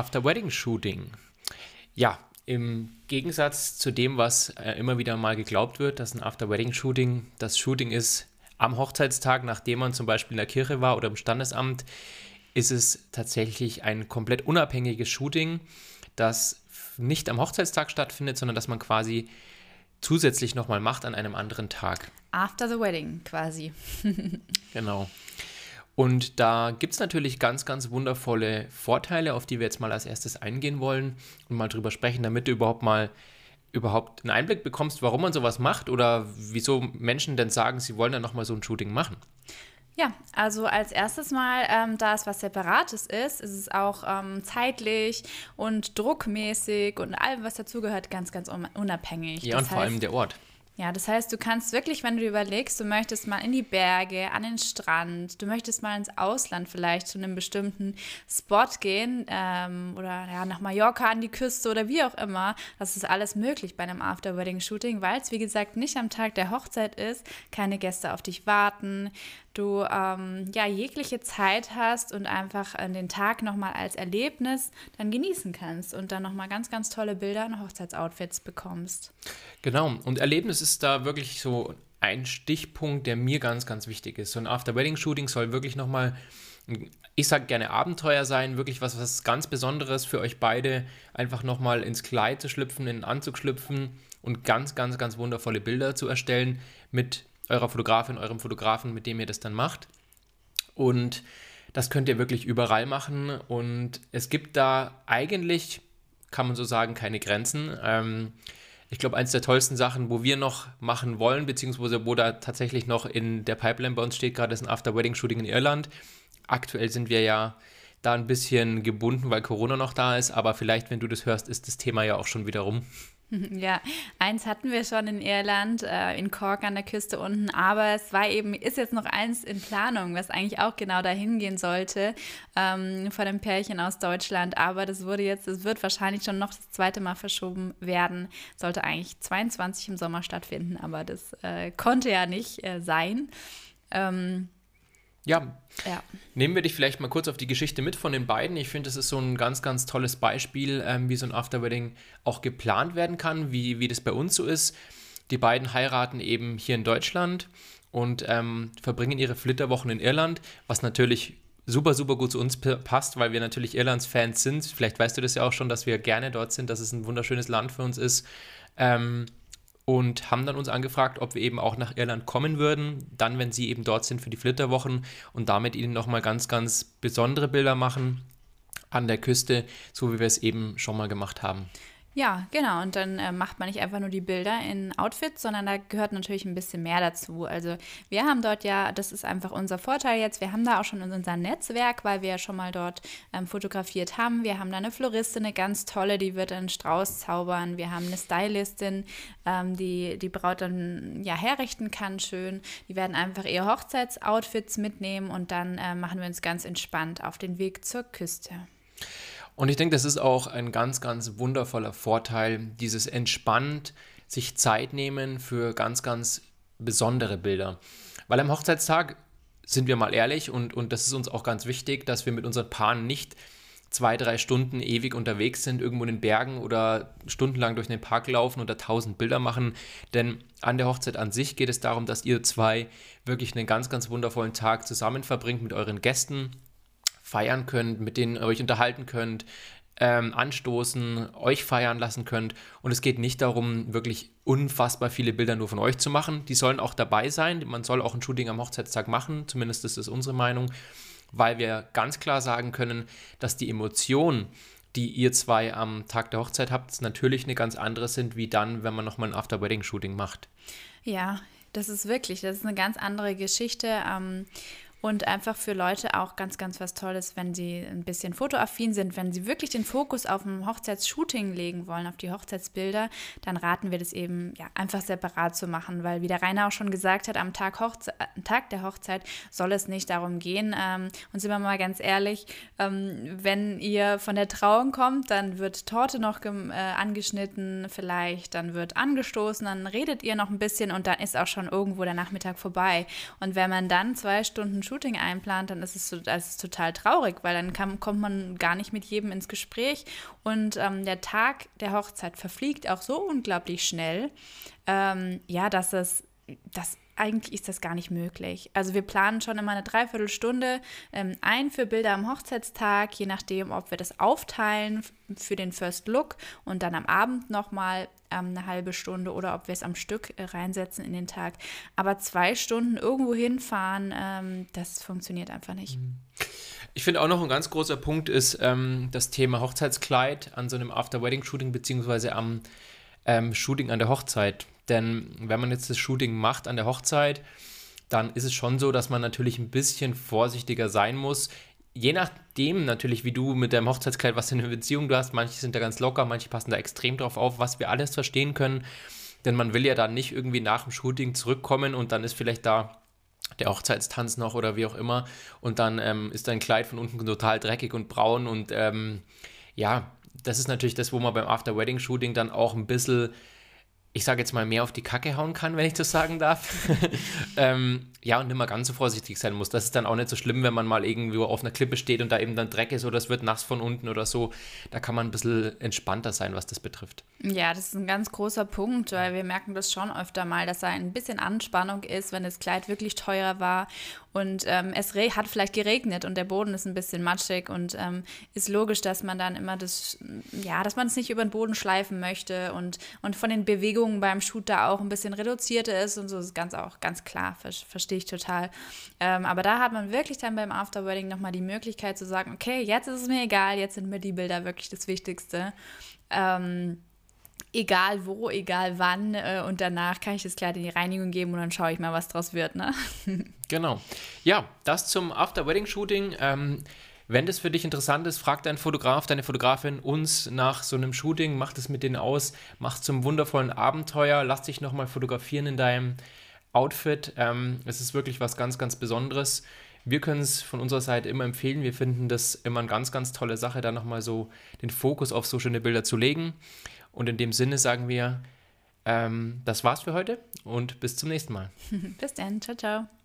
After-Wedding-Shooting. Ja, im Gegensatz zu dem, was äh, immer wieder mal geglaubt wird, dass ein After-Wedding-Shooting das Shooting ist am Hochzeitstag, nachdem man zum Beispiel in der Kirche war oder im Standesamt, ist es tatsächlich ein komplett unabhängiges Shooting, das nicht am Hochzeitstag stattfindet, sondern dass man quasi zusätzlich nochmal macht an einem anderen Tag. After the wedding quasi. genau. Und da gibt es natürlich ganz, ganz wundervolle Vorteile, auf die wir jetzt mal als erstes eingehen wollen und mal drüber sprechen, damit du überhaupt mal überhaupt einen Einblick bekommst, warum man sowas macht oder wieso Menschen denn sagen, sie wollen dann nochmal so ein Shooting machen. Ja, also als erstes Mal, ähm, da es was Separates ist, ist es auch ähm, zeitlich und druckmäßig und allem, was dazugehört, ganz, ganz unabhängig. Ja, das und vor allem der Ort. Ja, das heißt, du kannst wirklich, wenn du überlegst, du möchtest mal in die Berge, an den Strand, du möchtest mal ins Ausland vielleicht zu einem bestimmten Spot gehen ähm, oder ja, nach Mallorca an die Küste oder wie auch immer, das ist alles möglich bei einem After-Wedding-Shooting, weil es, wie gesagt, nicht am Tag der Hochzeit ist, keine Gäste auf dich warten, du ähm, ja jegliche Zeit hast und einfach äh, den Tag nochmal als Erlebnis dann genießen kannst und dann nochmal ganz, ganz tolle Bilder und Hochzeitsoutfits bekommst. Genau, und Erlebnis ist da wirklich so ein Stichpunkt, der mir ganz, ganz wichtig ist. So ein After-Wedding-Shooting soll wirklich nochmal, ich sage gerne Abenteuer sein, wirklich was, was ganz Besonderes für euch beide, einfach nochmal ins Kleid zu schlüpfen, in den Anzug schlüpfen und ganz, ganz, ganz wundervolle Bilder zu erstellen mit eurer Fotografin, eurem Fotografen, mit dem ihr das dann macht. Und das könnt ihr wirklich überall machen. Und es gibt da eigentlich, kann man so sagen, keine Grenzen. Ähm, ich glaube, eins der tollsten Sachen, wo wir noch machen wollen, beziehungsweise wo da tatsächlich noch in der Pipeline bei uns steht, gerade ist ein After-Wedding-Shooting in Irland. Aktuell sind wir ja da ein bisschen gebunden, weil Corona noch da ist, aber vielleicht, wenn du das hörst, ist das Thema ja auch schon wieder rum. Ja, eins hatten wir schon in Irland, äh, in Cork an der Küste unten, aber es war eben, ist jetzt noch eins in Planung, was eigentlich auch genau dahin gehen sollte, ähm, von einem Pärchen aus Deutschland. Aber das wurde jetzt, es wird wahrscheinlich schon noch das zweite Mal verschoben werden. Sollte eigentlich 22 im Sommer stattfinden, aber das äh, konnte ja nicht äh, sein. Ähm, ja. ja. Nehmen wir dich vielleicht mal kurz auf die Geschichte mit von den beiden. Ich finde, das ist so ein ganz, ganz tolles Beispiel, ähm, wie so ein Afterwedding auch geplant werden kann, wie, wie das bei uns so ist. Die beiden heiraten eben hier in Deutschland und ähm, verbringen ihre Flitterwochen in Irland, was natürlich super, super gut zu uns passt, weil wir natürlich Irlands-Fans sind. Vielleicht weißt du das ja auch schon, dass wir gerne dort sind, dass es ein wunderschönes Land für uns ist. Ähm, und haben dann uns angefragt, ob wir eben auch nach Irland kommen würden, dann, wenn sie eben dort sind für die Flitterwochen und damit ihnen nochmal ganz, ganz besondere Bilder machen an der Küste, so wie wir es eben schon mal gemacht haben. Ja, genau. Und dann äh, macht man nicht einfach nur die Bilder in Outfits, sondern da gehört natürlich ein bisschen mehr dazu. Also wir haben dort ja, das ist einfach unser Vorteil jetzt, wir haben da auch schon unser Netzwerk, weil wir ja schon mal dort ähm, fotografiert haben. Wir haben da eine Floristin, eine ganz tolle, die wird einen Strauß zaubern. Wir haben eine Stylistin, ähm, die die Braut dann ja herrichten kann, schön. Die werden einfach ihre Hochzeitsoutfits mitnehmen und dann äh, machen wir uns ganz entspannt auf den Weg zur Küste. Und ich denke, das ist auch ein ganz, ganz wundervoller Vorteil, dieses entspannt sich Zeit nehmen für ganz, ganz besondere Bilder. Weil am Hochzeitstag sind wir mal ehrlich und, und das ist uns auch ganz wichtig, dass wir mit unseren Paaren nicht zwei, drei Stunden ewig unterwegs sind, irgendwo in den Bergen oder stundenlang durch den Park laufen oder tausend Bilder machen. Denn an der Hochzeit an sich geht es darum, dass ihr zwei wirklich einen ganz, ganz wundervollen Tag zusammen verbringt mit euren Gästen feiern könnt, mit denen ihr euch unterhalten könnt, ähm, anstoßen, euch feiern lassen könnt. Und es geht nicht darum, wirklich unfassbar viele Bilder nur von euch zu machen. Die sollen auch dabei sein. Man soll auch ein Shooting am Hochzeitstag machen, zumindest ist das unsere Meinung, weil wir ganz klar sagen können, dass die Emotionen, die ihr zwei am Tag der Hochzeit habt, natürlich eine ganz andere sind, wie dann, wenn man nochmal ein After-Wedding-Shooting macht. Ja, das ist wirklich, das ist eine ganz andere Geschichte. Ähm, und einfach für Leute auch ganz, ganz was Tolles, wenn sie ein bisschen fotoaffin sind, wenn sie wirklich den Fokus auf ein Hochzeitsshooting legen wollen, auf die Hochzeitsbilder, dann raten wir das eben ja, einfach separat zu machen, weil wie der Rainer auch schon gesagt hat, am Tag, Hochze am Tag der Hochzeit soll es nicht darum gehen. Ähm, und sind wir mal ganz ehrlich, ähm, wenn ihr von der Trauung kommt, dann wird Torte noch äh, angeschnitten, vielleicht, dann wird angestoßen, dann redet ihr noch ein bisschen und dann ist auch schon irgendwo der Nachmittag vorbei. Und wenn man dann zwei Stunden Shooting einplant, dann ist es, so, ist total traurig, weil dann kann, kommt man gar nicht mit jedem ins Gespräch. Und ähm, der Tag der Hochzeit verfliegt auch so unglaublich schnell, ähm, ja, dass es, dass eigentlich ist das gar nicht möglich. Also wir planen schon immer eine Dreiviertelstunde ähm, ein für Bilder am Hochzeitstag, je nachdem, ob wir das aufteilen für den First Look und dann am Abend nochmal ähm, eine halbe Stunde oder ob wir es am Stück äh, reinsetzen in den Tag. Aber zwei Stunden irgendwo hinfahren, ähm, das funktioniert einfach nicht. Mhm. Ich finde auch noch ein ganz großer Punkt ist ähm, das Thema Hochzeitskleid an so einem After-Wedding-Shooting beziehungsweise am ähm, Shooting an der Hochzeit. Denn wenn man jetzt das Shooting macht an der Hochzeit, dann ist es schon so, dass man natürlich ein bisschen vorsichtiger sein muss. Je nachdem natürlich, wie du mit deinem Hochzeitskleid, was für eine Beziehung du hast, manche sind da ganz locker, manche passen da extrem drauf auf, was wir alles verstehen können. Denn man will ja dann nicht irgendwie nach dem Shooting zurückkommen und dann ist vielleicht da der Hochzeitstanz noch oder wie auch immer und dann ähm, ist dein Kleid von unten total dreckig und braun und ähm, ja, das ist natürlich das, wo man beim After-Wedding-Shooting dann auch ein bisschen ich sage jetzt mal, mehr auf die Kacke hauen kann, wenn ich das sagen darf. ähm, ja, und immer ganz so vorsichtig sein muss. Das ist dann auch nicht so schlimm, wenn man mal irgendwo auf einer Klippe steht und da eben dann Dreck ist oder es wird nass von unten oder so. Da kann man ein bisschen entspannter sein, was das betrifft. Ja, das ist ein ganz großer Punkt, weil wir merken das schon öfter mal, dass da ein bisschen Anspannung ist, wenn das Kleid wirklich teurer war und ähm, es hat vielleicht geregnet und der Boden ist ein bisschen matschig und ähm, ist logisch, dass man dann immer das, ja, dass man es nicht über den Boden schleifen möchte und, und von den Bewegungen beim Shoot da auch ein bisschen reduzierter ist und so ist ganz auch ganz klar, ver verstehe ich total. Ähm, aber da hat man wirklich dann beim Afterwedding nochmal die Möglichkeit zu sagen, okay, jetzt ist es mir egal, jetzt sind mir die Bilder wirklich das Wichtigste. Ähm, egal wo, egal wann. Äh, und danach kann ich das Kleid in die Reinigung geben und dann schaue ich mal, was draus wird. Ne? genau. Ja, das zum After-Wedding-Shooting. Ähm, wenn das für dich interessant ist, frag deinen Fotograf, deine Fotografin uns nach so einem Shooting, mach das mit denen aus, mach zum wundervollen Abenteuer, lass dich nochmal fotografieren in deinem Outfit. Ähm, es ist wirklich was ganz, ganz Besonderes. Wir können es von unserer Seite immer empfehlen. Wir finden das immer eine ganz, ganz tolle Sache, da nochmal so den Fokus auf so schöne Bilder zu legen. Und in dem Sinne sagen wir, ähm, das war's für heute und bis zum nächsten Mal. bis dann. Ciao, ciao.